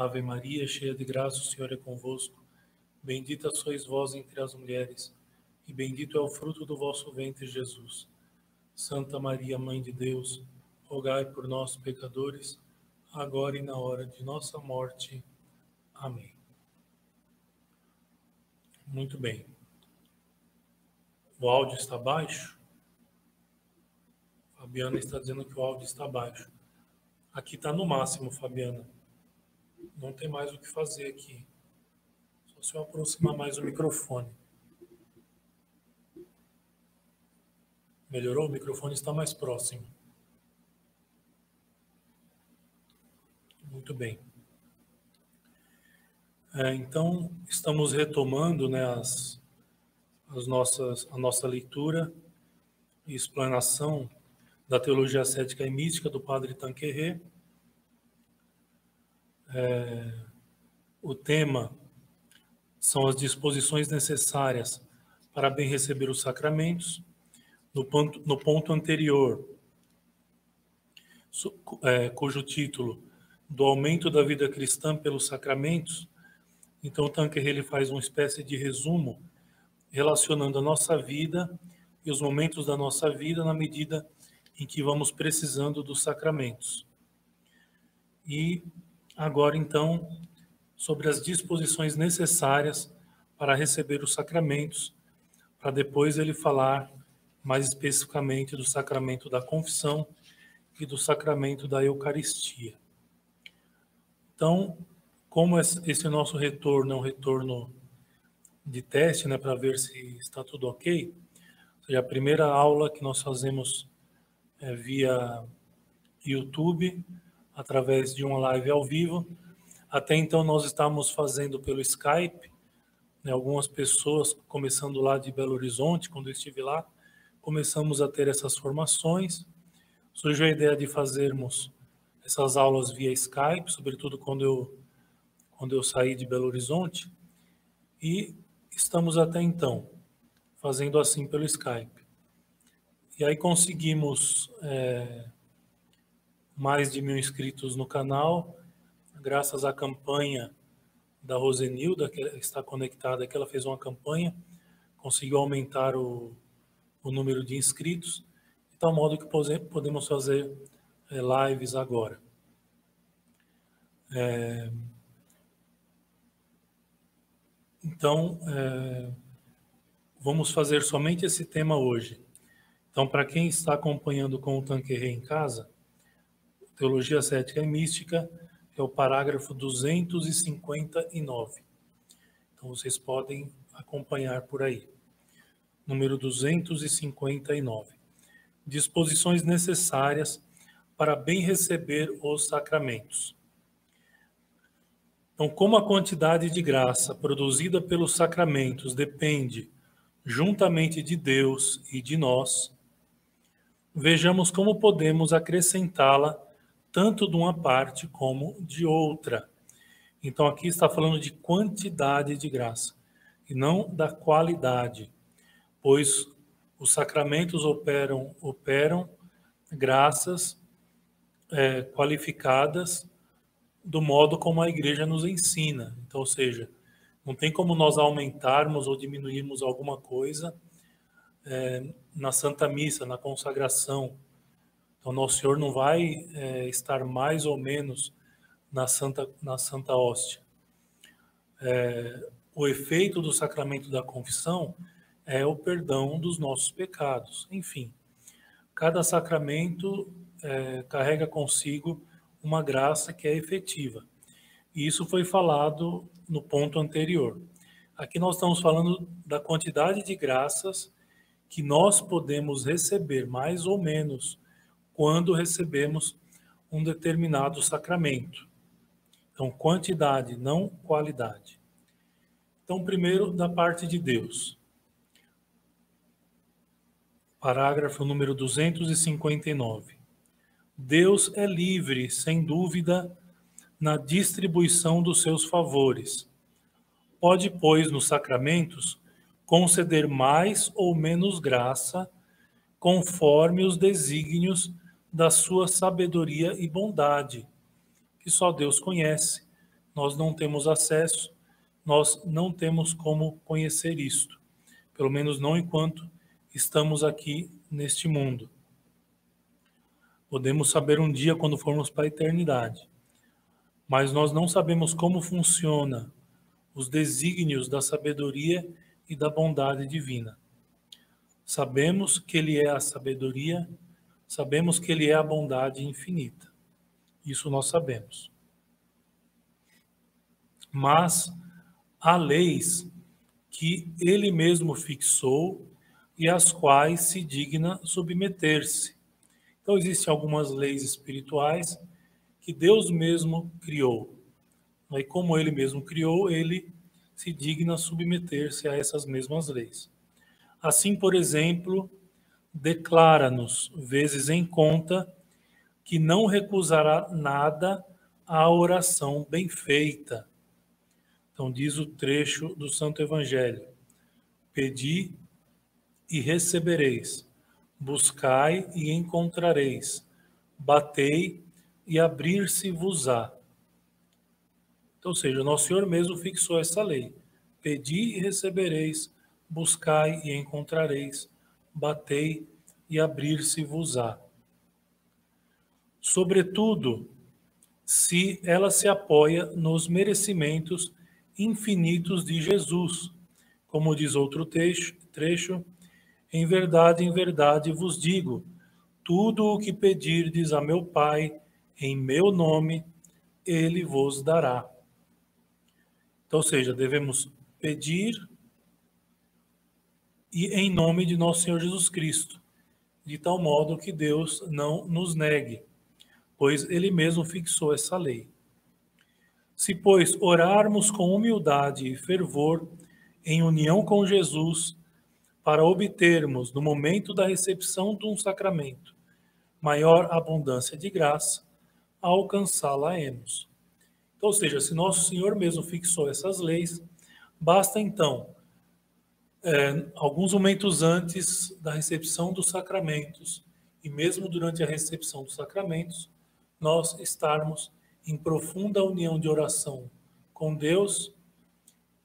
Ave Maria, cheia de graça, o Senhor é convosco. Bendita sois vós entre as mulheres, e bendito é o fruto do vosso ventre, Jesus. Santa Maria, Mãe de Deus, rogai por nós, pecadores, agora e na hora de nossa morte. Amém. Muito bem. O áudio está baixo? Fabiana está dizendo que o áudio está baixo. Aqui está no máximo, Fabiana. Não tem mais o que fazer aqui. Só se eu aproximar mais o microfone. Melhorou? O microfone está mais próximo. Muito bem. É, então, estamos retomando né, as, as nossas, a nossa leitura e explanação da teologia cética e mística do padre Tanquerê. É, o tema são as disposições necessárias para bem receber os sacramentos. No ponto, no ponto anterior, é, cujo título do aumento da vida cristã pelos sacramentos, então, Tanker ele faz uma espécie de resumo relacionando a nossa vida e os momentos da nossa vida na medida em que vamos precisando dos sacramentos. E agora, então, sobre as disposições necessárias para receber os sacramentos, para depois ele falar mais especificamente do sacramento da confissão e do sacramento da Eucaristia. Então, como esse nosso retorno é um retorno de teste, né, para ver se está tudo ok, seja, a primeira aula que nós fazemos é via YouTube, através de uma live ao vivo. Até então nós estávamos fazendo pelo Skype, né, algumas pessoas, começando lá de Belo Horizonte, quando eu estive lá, começamos a ter essas formações. Surgiu a ideia de fazermos essas aulas via Skype, sobretudo quando eu quando eu saí de Belo Horizonte, e estamos até então fazendo assim pelo Skype. E aí conseguimos é, mais de mil inscritos no canal, graças à campanha da Rosenilda, que está conectada, que ela fez uma campanha, conseguiu aumentar o, o número de inscritos, de tal modo que podemos fazer é, lives agora. É, então, é, vamos fazer somente esse tema hoje. Então, para quem está acompanhando com o Tanquerê em casa, Teologia Cética e Mística é o parágrafo 259. Então, vocês podem acompanhar por aí. Número 259. Disposições necessárias para bem receber os sacramentos. Então, como a quantidade de graça produzida pelos sacramentos depende juntamente de Deus e de nós, vejamos como podemos acrescentá-la tanto de uma parte como de outra. Então, aqui está falando de quantidade de graça e não da qualidade, pois os sacramentos operam, operam graças é, qualificadas do modo como a igreja nos ensina. Então, ou seja, não tem como nós aumentarmos ou diminuirmos alguma coisa é, na Santa Missa, na consagração. Então, Nosso Senhor não vai é, estar mais ou menos na Santa, na Santa Hóstia. É, o efeito do sacramento da confissão é o perdão dos nossos pecados. Enfim, cada sacramento é, carrega consigo uma graça que é efetiva. E isso foi falado no ponto anterior. Aqui nós estamos falando da quantidade de graças que nós podemos receber, mais ou menos, quando recebemos um determinado sacramento. Então, quantidade, não qualidade. Então, primeiro, da parte de Deus. Parágrafo número 259. Deus é livre, sem dúvida, na distribuição dos seus favores. Pode, pois, nos sacramentos, conceder mais ou menos graça, conforme os desígnios da sua sabedoria e bondade, que só Deus conhece, nós não temos acesso, nós não temos como conhecer isto, pelo menos não enquanto estamos aqui neste mundo. Podemos saber um dia quando formos para a eternidade, mas nós não sabemos como funciona os desígnios da sabedoria e da bondade divina. Sabemos que ele é a sabedoria, sabemos que ele é a bondade infinita. Isso nós sabemos. Mas há leis que ele mesmo fixou e às quais se digna submeter-se. Então, existem algumas leis espirituais que Deus mesmo criou. E como ele mesmo criou, ele se digna submeter-se a essas mesmas leis. Assim, por exemplo, declara-nos, vezes em conta, que não recusará nada à oração bem feita. Então, diz o trecho do Santo Evangelho: Pedi e recebereis, buscai e encontrareis, batei e abrir-se-vos-á. Então, ou seja, nosso Senhor mesmo fixou essa lei: Pedi e recebereis, buscai e encontrareis, batei e abrir-se-vos-á. Sobretudo, se ela se apoia nos merecimentos infinitos de Jesus, como diz outro trecho, trecho em verdade, em verdade vos digo, tudo o que pedirdes a meu Pai em meu nome, ele vos dará. Então, ou seja, devemos pedir e em nome de nosso Senhor Jesus Cristo, de tal modo que Deus não nos negue, pois ele mesmo fixou essa lei. Se, pois, orarmos com humildade e fervor, em união com Jesus, para obtermos, no momento da recepção de um sacramento, maior abundância de graça, alcançá-la-emos. Então, ou seja, se nosso Senhor mesmo fixou essas leis, basta então, é, alguns momentos antes da recepção dos sacramentos, e mesmo durante a recepção dos sacramentos, nós estarmos em profunda união de oração com Deus,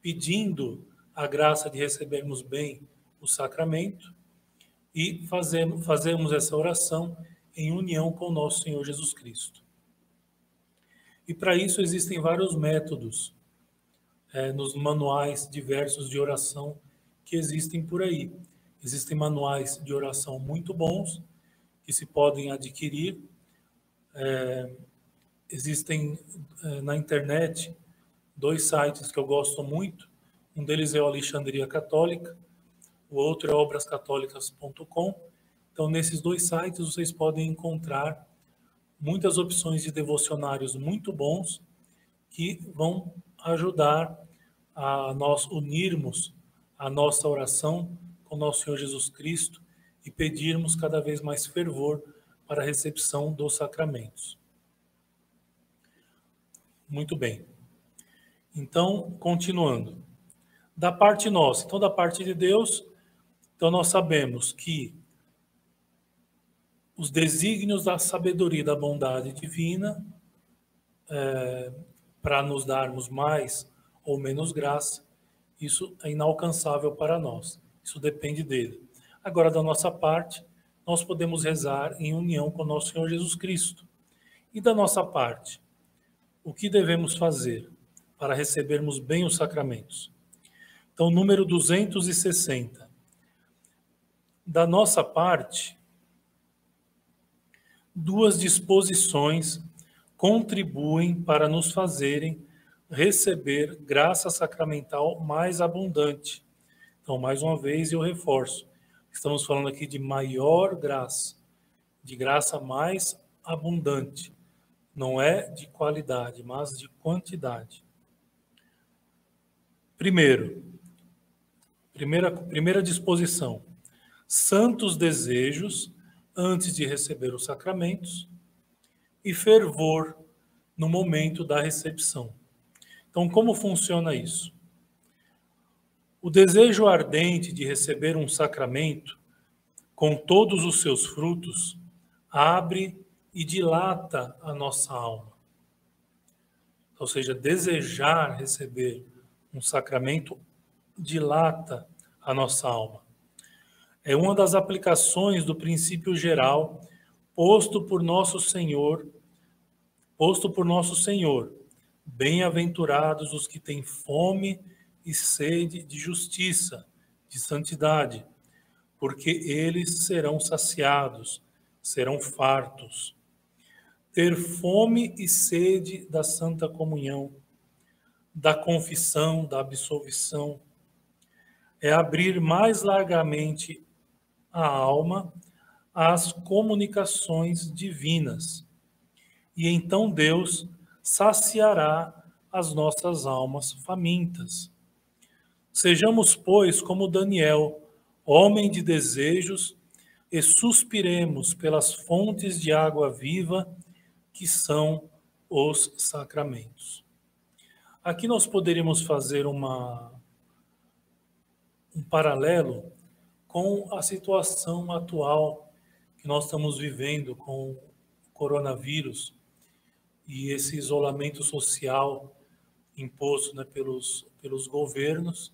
pedindo a graça de recebermos bem o sacramento e fazemos, fazemos essa oração em união com nosso Senhor Jesus Cristo. E para isso existem vários métodos é, nos manuais diversos de oração que existem por aí. Existem manuais de oração muito bons que se podem adquirir. É, existem é, na internet dois sites que eu gosto muito. Um deles é o Alexandria Católica, o outro é obrascatólicas.com. Então, nesses dois sites vocês podem encontrar muitas opções de devocionários muito bons que vão ajudar a nós unirmos a nossa oração com nosso Senhor Jesus Cristo e pedirmos cada vez mais fervor para a recepção dos sacramentos. Muito bem. Então, continuando. Da parte nossa, então da parte de Deus, então nós sabemos que os desígnios da sabedoria e da bondade divina é, para nos darmos mais ou menos graça, isso é inalcançável para nós. Isso depende dele. Agora, da nossa parte, nós podemos rezar em união com nosso Senhor Jesus Cristo. E da nossa parte, o que devemos fazer para recebermos bem os sacramentos? Então, número 260. Da nossa parte, duas disposições contribuem para nos fazerem receber graça sacramental mais abundante. Então, mais uma vez, eu reforço: estamos falando aqui de maior graça, de graça mais abundante. Não é de qualidade, mas de quantidade. Primeiro, primeira, primeira disposição: santos desejos antes de receber os sacramentos e fervor no momento da recepção. Então, como funciona isso? O desejo ardente de receber um sacramento, com todos os seus frutos, abre e dilata a nossa alma. ou seja, desejar receber um sacramento dilata a nossa alma. É uma das aplicações do princípio geral posto por nosso Senhor, posto por nosso Senhor. Bem-aventurados os que têm fome e sede de justiça, de santidade, porque eles serão saciados, serão fartos. Ter fome e sede da santa comunhão, da confissão, da absolvição, é abrir mais largamente a alma às comunicações divinas. E então Deus saciará as nossas almas famintas. Sejamos, pois, como Daniel, homem de desejos, e suspiremos pelas fontes de água viva que são os sacramentos. Aqui nós poderíamos fazer uma, um paralelo com a situação atual que nós estamos vivendo com o coronavírus e esse isolamento social imposto né, pelos, pelos governos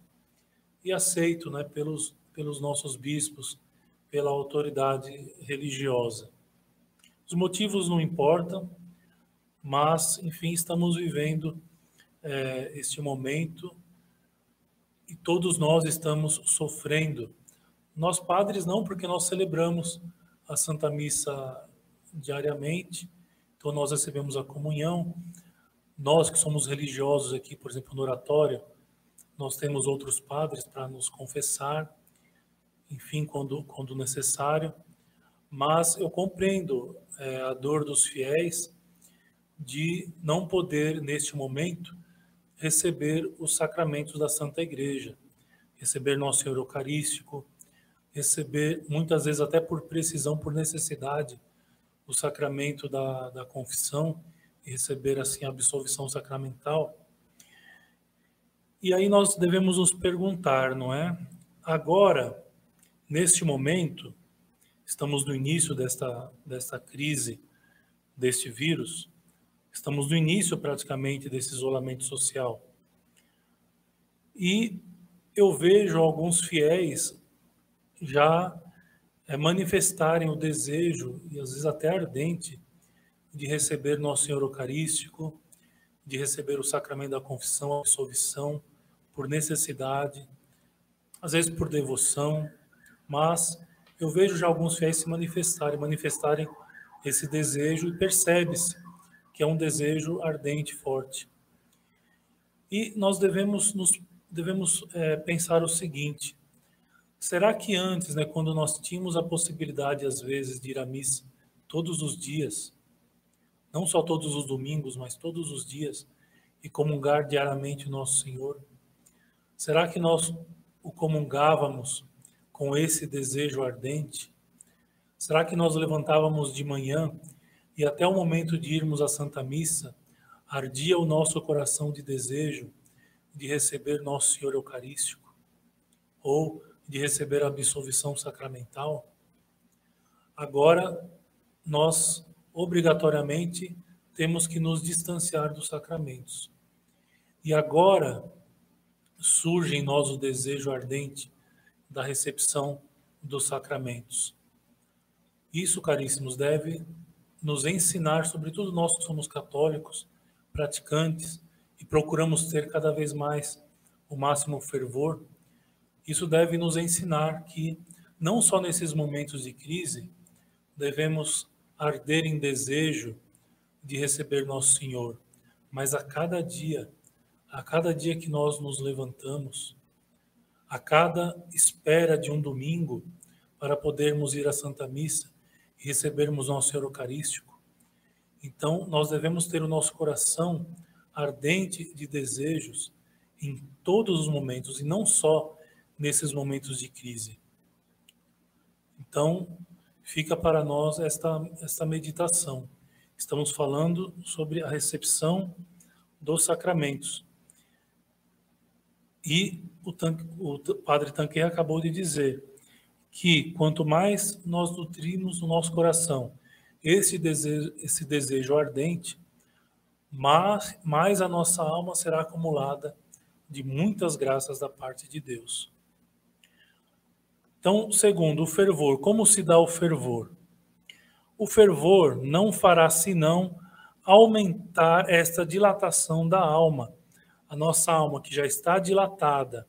e aceito né, pelos, pelos nossos bispos, pela autoridade religiosa. Os motivos não importam, mas, enfim, estamos vivendo é, este momento e todos nós estamos sofrendo. Nós padres não, porque nós celebramos a Santa Missa diariamente, então nós recebemos a comunhão. Nós que somos religiosos aqui, por exemplo, no oratório, nós temos outros padres para nos confessar, enfim, quando, quando necessário. Mas eu compreendo é, a dor dos fiéis de não poder, neste momento, receber os sacramentos da Santa Igreja, receber Nosso Senhor Eucarístico, receber, muitas vezes até por precisão, por necessidade, o sacramento da, da confissão e receber assim a absolvição sacramental. E aí nós devemos nos perguntar, não é? Agora, neste momento, estamos no início desta, desta crise, deste vírus, Estamos no início praticamente desse isolamento social. E eu vejo alguns fiéis já é, manifestarem o desejo, e às vezes até ardente, de receber Nosso Senhor Eucarístico, de receber o sacramento da confissão, a absolvição, por necessidade, às vezes por devoção, mas eu vejo já alguns fiéis se manifestarem, manifestarem esse desejo e percebe-se que é um desejo ardente, forte. E nós devemos, nos, devemos é, pensar o seguinte: será que antes, né, quando nós tínhamos a possibilidade, às vezes, de ir à missa todos os dias, não só todos os domingos, mas todos os dias, e comungar diariamente o nosso Senhor, será que nós o comungávamos com esse desejo ardente? Será que nós levantávamos de manhã e até o momento de irmos à Santa Missa, ardia o nosso coração de desejo de receber Nosso Senhor Eucarístico ou de receber a absolvição sacramental. Agora, nós obrigatoriamente temos que nos distanciar dos sacramentos. E agora surge em nós o desejo ardente da recepção dos sacramentos. Isso, caríssimos, deve nos ensinar, sobretudo nós que somos católicos, praticantes, e procuramos ter cada vez mais o máximo fervor, isso deve nos ensinar que, não só nesses momentos de crise, devemos arder em desejo de receber Nosso Senhor, mas a cada dia, a cada dia que nós nos levantamos, a cada espera de um domingo para podermos ir à Santa Missa, e recebermos nosso Senhor Eucarístico. Então, nós devemos ter o nosso coração ardente de desejos em todos os momentos e não só nesses momentos de crise. Então, fica para nós esta, esta meditação. Estamos falando sobre a recepção dos sacramentos. E o, o padre Tanquet acabou de dizer que quanto mais nós nutrimos o nosso coração esse desejo, esse desejo ardente, mais, mais a nossa alma será acumulada de muitas graças da parte de Deus. Então, segundo, o fervor. Como se dá o fervor? O fervor não fará senão aumentar esta dilatação da alma. A nossa alma, que já está dilatada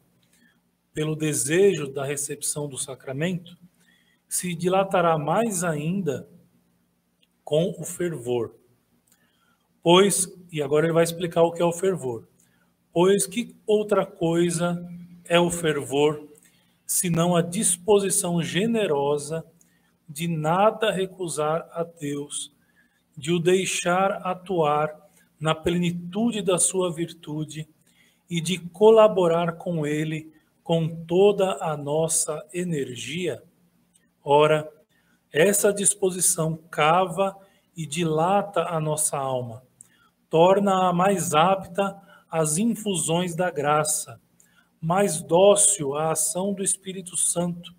pelo desejo da recepção do sacramento, se dilatará mais ainda com o fervor. Pois, e agora ele vai explicar o que é o fervor. Pois que outra coisa é o fervor, senão a disposição generosa de nada recusar a Deus, de o deixar atuar na plenitude da sua virtude e de colaborar com ele com toda a nossa energia? Ora, essa disposição cava e dilata a nossa alma, torna-a mais apta às infusões da graça, mais dócil à ação do Espírito Santo,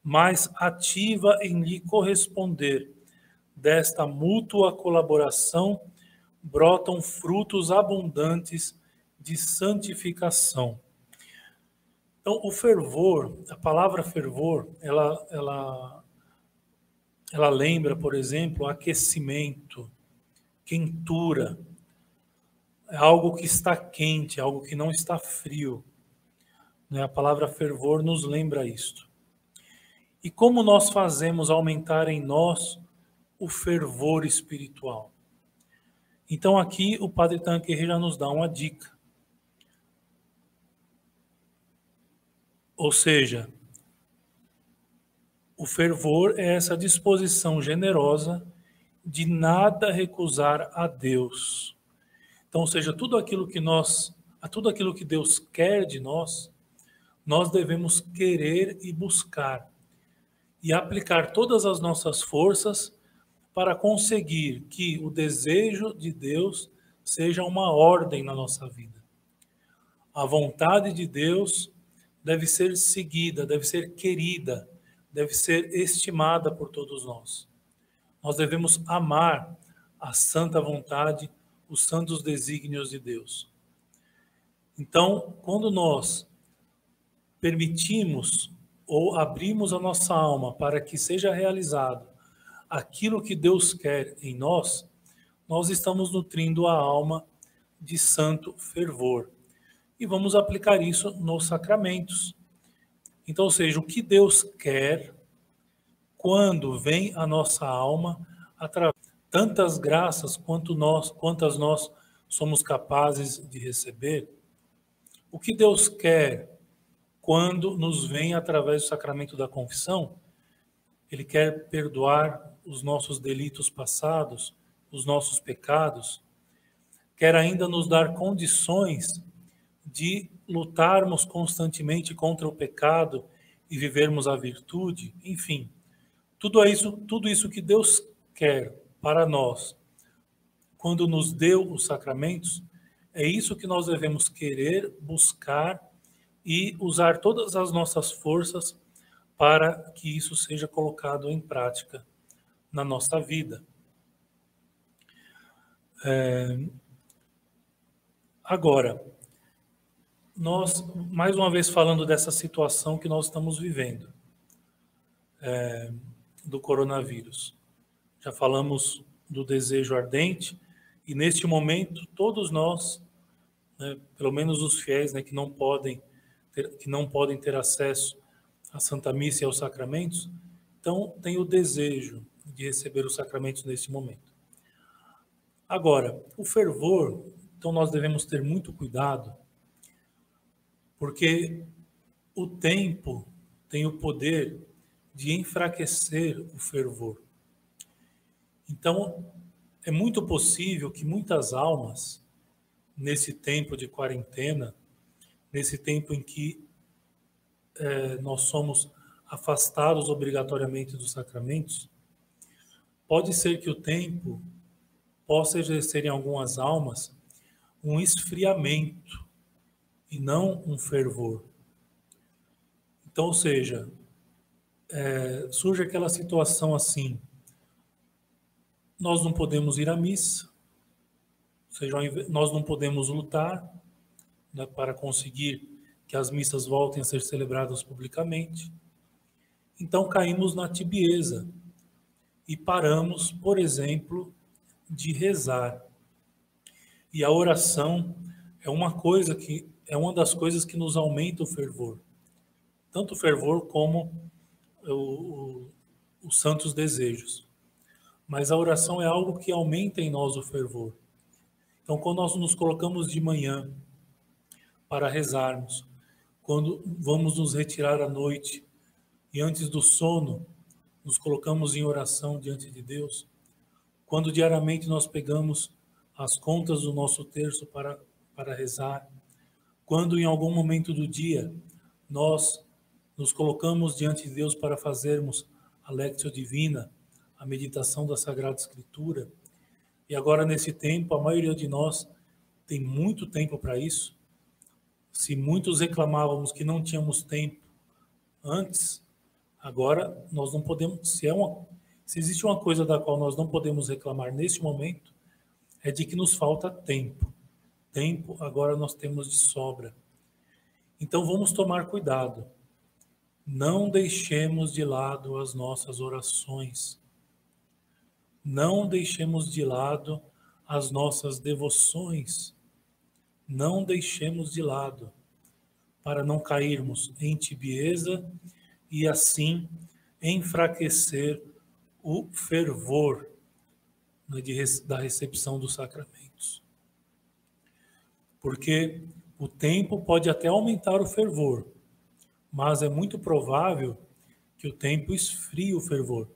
mais ativa em lhe corresponder. Desta mútua colaboração brotam frutos abundantes de santificação. Então, o fervor, a palavra fervor, ela, ela, ela lembra, por exemplo, aquecimento, quentura. É algo que está quente, algo que não está frio. Né? A palavra fervor nos lembra isto. E como nós fazemos aumentar em nós o fervor espiritual? Então, aqui o Padre Tanquer já nos dá uma dica. Ou seja, o fervor é essa disposição generosa de nada recusar a Deus. Então, ou seja, tudo aquilo que nós, a tudo aquilo que Deus quer de nós, nós devemos querer e buscar e aplicar todas as nossas forças para conseguir que o desejo de Deus seja uma ordem na nossa vida. A vontade de Deus deve ser seguida, deve ser querida, deve ser estimada por todos nós. Nós devemos amar a santa vontade, os santos desígnios de Deus. Então, quando nós permitimos ou abrimos a nossa alma para que seja realizado aquilo que Deus quer em nós, nós estamos nutrindo a alma de santo fervor e vamos aplicar isso nos sacramentos. Então, ou seja, o que Deus quer quando vem a nossa alma através tantas graças quanto nós, quantas nós somos capazes de receber. O que Deus quer quando nos vem através do sacramento da confissão? Ele quer perdoar os nossos delitos passados, os nossos pecados, quer ainda nos dar condições de lutarmos constantemente contra o pecado e vivermos a virtude, enfim, tudo isso, tudo isso que Deus quer para nós, quando nos deu os sacramentos, é isso que nós devemos querer, buscar e usar todas as nossas forças para que isso seja colocado em prática na nossa vida. É... Agora, nós, mais uma vez, falando dessa situação que nós estamos vivendo, é, do coronavírus. Já falamos do desejo ardente, e neste momento, todos nós, né, pelo menos os fiéis né, que, não podem ter, que não podem ter acesso à Santa Missa e aos sacramentos, então tem o desejo de receber os sacramentos neste momento. Agora, o fervor, então nós devemos ter muito cuidado porque o tempo tem o poder de enfraquecer o fervor. Então, é muito possível que muitas almas, nesse tempo de quarentena, nesse tempo em que é, nós somos afastados obrigatoriamente dos sacramentos, pode ser que o tempo possa exercer em algumas almas um esfriamento e não um fervor. Então, ou seja, é, surge aquela situação assim: nós não podemos ir à missa, Ou seja, nós não podemos lutar né, para conseguir que as missas voltem a ser celebradas publicamente. Então caímos na tibieza e paramos, por exemplo, de rezar. E a oração é uma coisa que é uma das coisas que nos aumenta o fervor. Tanto o fervor como o, o, os santos desejos. Mas a oração é algo que aumenta em nós o fervor. Então, quando nós nos colocamos de manhã para rezarmos, quando vamos nos retirar à noite e antes do sono nos colocamos em oração diante de Deus, quando diariamente nós pegamos as contas do nosso terço para, para rezar, quando em algum momento do dia nós nos colocamos diante de Deus para fazermos a Lectio Divina, a meditação da Sagrada Escritura, e agora, nesse tempo, a maioria de nós tem muito tempo para isso. Se muitos reclamávamos que não tínhamos tempo antes, agora nós não podemos. Se, é uma, se existe uma coisa da qual nós não podemos reclamar neste momento, é de que nos falta tempo. Tempo agora nós temos de sobra. Então vamos tomar cuidado. Não deixemos de lado as nossas orações não deixemos de lado as nossas devoções. Não deixemos de lado, para não cairmos em tibieza e assim enfraquecer o fervor né, da recepção dos sacramentos. Porque o tempo pode até aumentar o fervor, mas é muito provável que o tempo esfrie o fervor.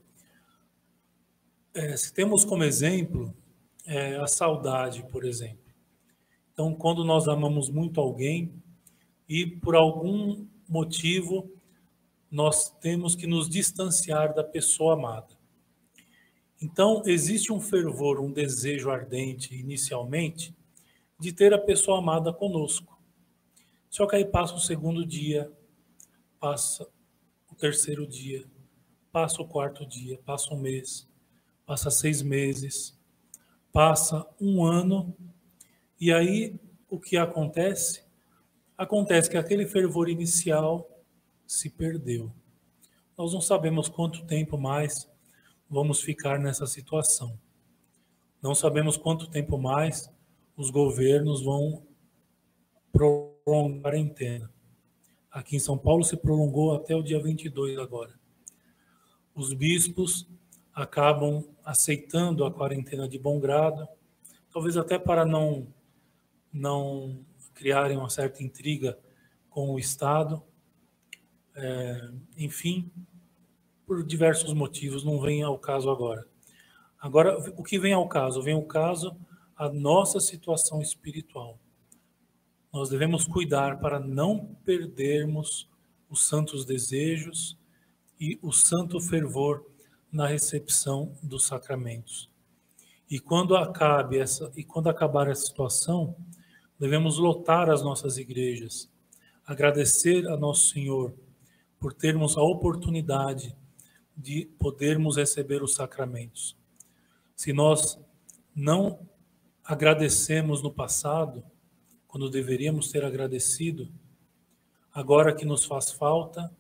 É, se temos como exemplo é, a saudade, por exemplo. Então, quando nós amamos muito alguém e por algum motivo nós temos que nos distanciar da pessoa amada. Então, existe um fervor, um desejo ardente inicialmente de ter a pessoa amada conosco. Só que aí passa o segundo dia, passa o terceiro dia, passa o quarto dia, passa um mês, passa seis meses, passa um ano, e aí o que acontece? Acontece que aquele fervor inicial se perdeu. Nós não sabemos quanto tempo mais vamos ficar nessa situação. Não sabemos quanto tempo mais os governos vão prolongar a quarentena. Aqui em São Paulo se prolongou até o dia 22 agora. Os bispos acabam aceitando a quarentena de bom grado, talvez até para não não criarem uma certa intriga com o Estado. É, enfim, por diversos motivos, não vem ao caso agora. Agora, o que vem ao caso? Vem ao caso a nossa situação espiritual. Nós devemos cuidar para não perdermos os santos desejos e o santo fervor na recepção dos sacramentos. E quando acabe essa e quando acabar essa situação, devemos lotar as nossas igrejas, agradecer a nosso Senhor por termos a oportunidade de podermos receber os sacramentos. Se nós não agradecemos no passado, quando deveríamos ter agradecido, agora que nos faz falta,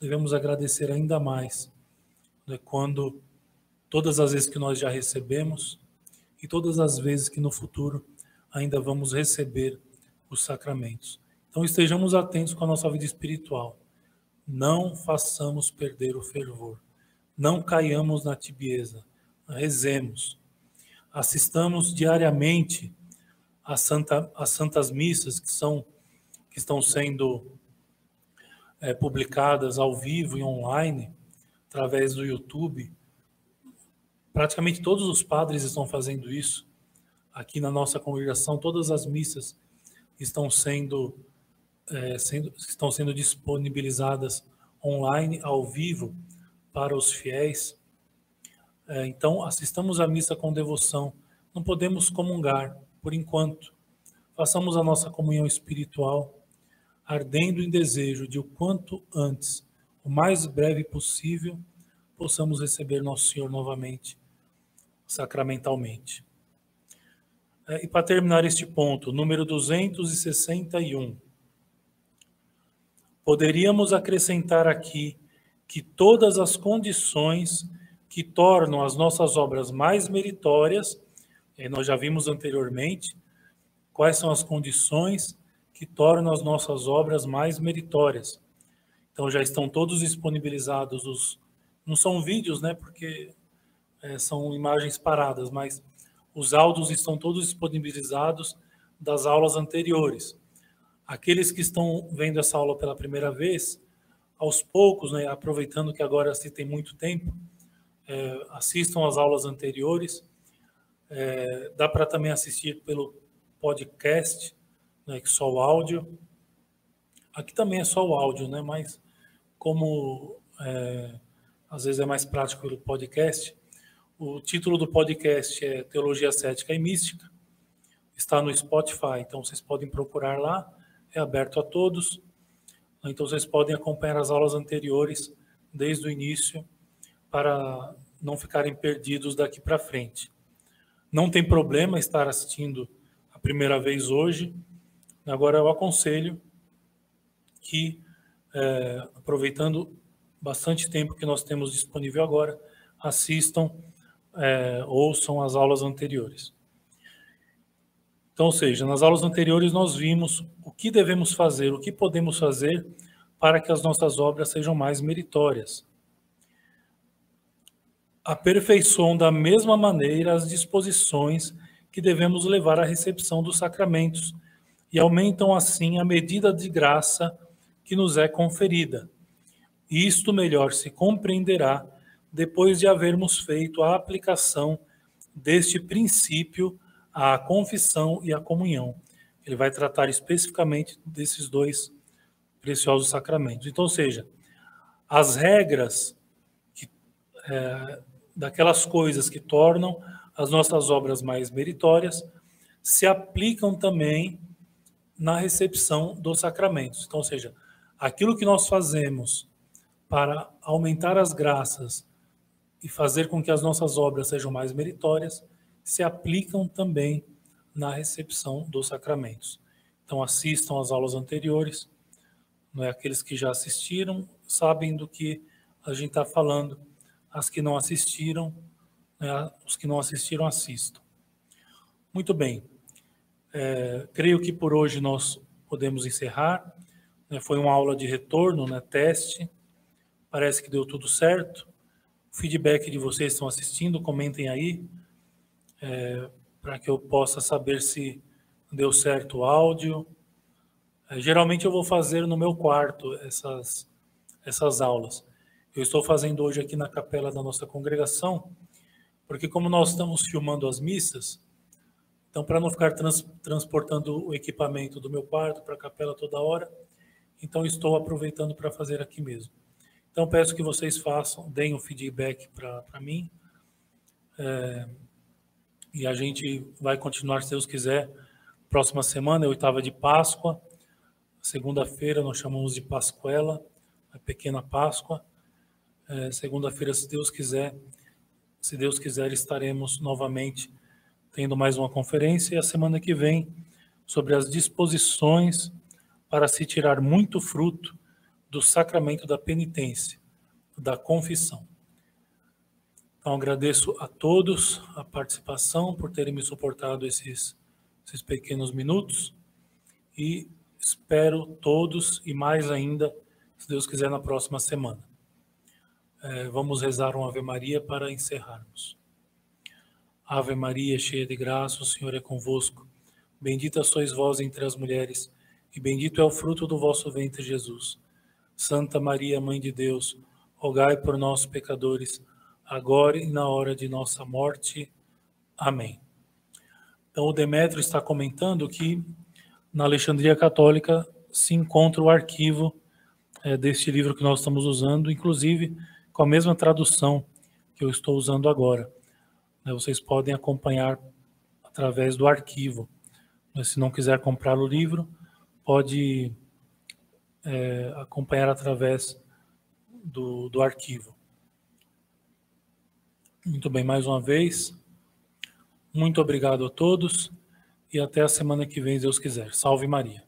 devemos agradecer ainda mais né, quando todas as vezes que nós já recebemos e todas as vezes que no futuro ainda vamos receber os sacramentos. Então estejamos atentos com a nossa vida espiritual. Não façamos perder o fervor. Não caiamos na tibieza. Rezemos. Assistamos diariamente às, santa, santas missas que são que estão sendo é, publicadas ao vivo e online através do YouTube. Praticamente todos os padres estão fazendo isso. Aqui na nossa congregação, todas as missas estão sendo, é, sendo, estão sendo disponibilizadas online, ao vivo, para os fiéis. É, então, assistamos à missa com devoção. Não podemos comungar, por enquanto. Façamos a nossa comunhão espiritual, ardendo em desejo de o quanto antes o mais breve possível, possamos receber Nosso Senhor novamente, sacramentalmente. É, e para terminar este ponto, número 261. Poderíamos acrescentar aqui que todas as condições que tornam as nossas obras mais meritórias, nós já vimos anteriormente, quais são as condições que tornam as nossas obras mais meritórias. Então já estão todos disponibilizados os não são vídeos, né? Porque é, são imagens paradas, mas os áudios estão todos disponibilizados das aulas anteriores. Aqueles que estão vendo essa aula pela primeira vez, aos poucos, né, aproveitando que agora se tem muito tempo, é, assistam às aulas anteriores. É, dá para também assistir pelo podcast, né, que só o áudio. Aqui também é só o áudio, né, mas como é, às vezes é mais prático pelo podcast. O título do podcast é Teologia Cética e Mística. Está no Spotify, então vocês podem procurar lá. É aberto a todos. Então vocês podem acompanhar as aulas anteriores desde o início para não ficarem perdidos daqui para frente. Não tem problema estar assistindo a primeira vez hoje. Agora eu aconselho que, é, aproveitando bastante tempo que nós temos disponível agora, assistam, é, ouçam as aulas anteriores. Então, ou seja, nas aulas anteriores nós vimos o que devemos fazer, o que podemos fazer para que as nossas obras sejam mais meritórias. Aperfeiçoam da mesma maneira as disposições que devemos levar à recepção dos sacramentos e aumentam assim a medida de graça que nos é conferida isto melhor se compreenderá depois de havermos feito a aplicação deste princípio à confissão e à comunhão. Ele vai tratar especificamente desses dois preciosos sacramentos. Então, ou seja, as regras que, é, daquelas coisas que tornam as nossas obras mais meritórias se aplicam também na recepção dos sacramentos. Então, ou seja, aquilo que nós fazemos para aumentar as graças e fazer com que as nossas obras sejam mais meritórias, se aplicam também na recepção dos sacramentos. Então, assistam às aulas anteriores, não é? aqueles que já assistiram sabem do que a gente está falando, as que não assistiram, né? os que não assistiram, assistam. Muito bem, é, creio que por hoje nós podemos encerrar. Né? Foi uma aula de retorno, né? teste Parece que deu tudo certo. Feedback de vocês estão assistindo, comentem aí, é, para que eu possa saber se deu certo o áudio. É, geralmente eu vou fazer no meu quarto essas, essas aulas. Eu estou fazendo hoje aqui na capela da nossa congregação, porque como nós estamos filmando as missas, então para não ficar trans, transportando o equipamento do meu quarto para a capela toda hora, então estou aproveitando para fazer aqui mesmo. Então, peço que vocês façam, deem um feedback para mim. É, e a gente vai continuar, se Deus quiser. Próxima semana é oitava de Páscoa. Segunda-feira nós chamamos de Pascuela, a pequena Páscoa. É, Segunda-feira, se Deus quiser, se Deus quiser, estaremos novamente tendo mais uma conferência. E a semana que vem, sobre as disposições para se tirar muito fruto do sacramento da penitência, da confissão. Então, agradeço a todos a participação, por terem me suportado esses, esses pequenos minutos e espero todos e mais ainda, se Deus quiser, na próxima semana. É, vamos rezar uma Ave Maria para encerrarmos. Ave Maria, cheia de graça, o Senhor é convosco. Bendita sois vós entre as mulheres, e bendito é o fruto do vosso ventre, Jesus. Santa Maria, Mãe de Deus, rogai por nós, pecadores, agora e na hora de nossa morte. Amém. Então, o Demétrio está comentando que na Alexandria Católica se encontra o arquivo é, deste livro que nós estamos usando, inclusive com a mesma tradução que eu estou usando agora. Né, vocês podem acompanhar através do arquivo. Mas, se não quiser comprar o livro, pode é, acompanhar através do, do arquivo. Muito bem, mais uma vez. Muito obrigado a todos. e até a semana que vem, Deus quiser. Salve Maria.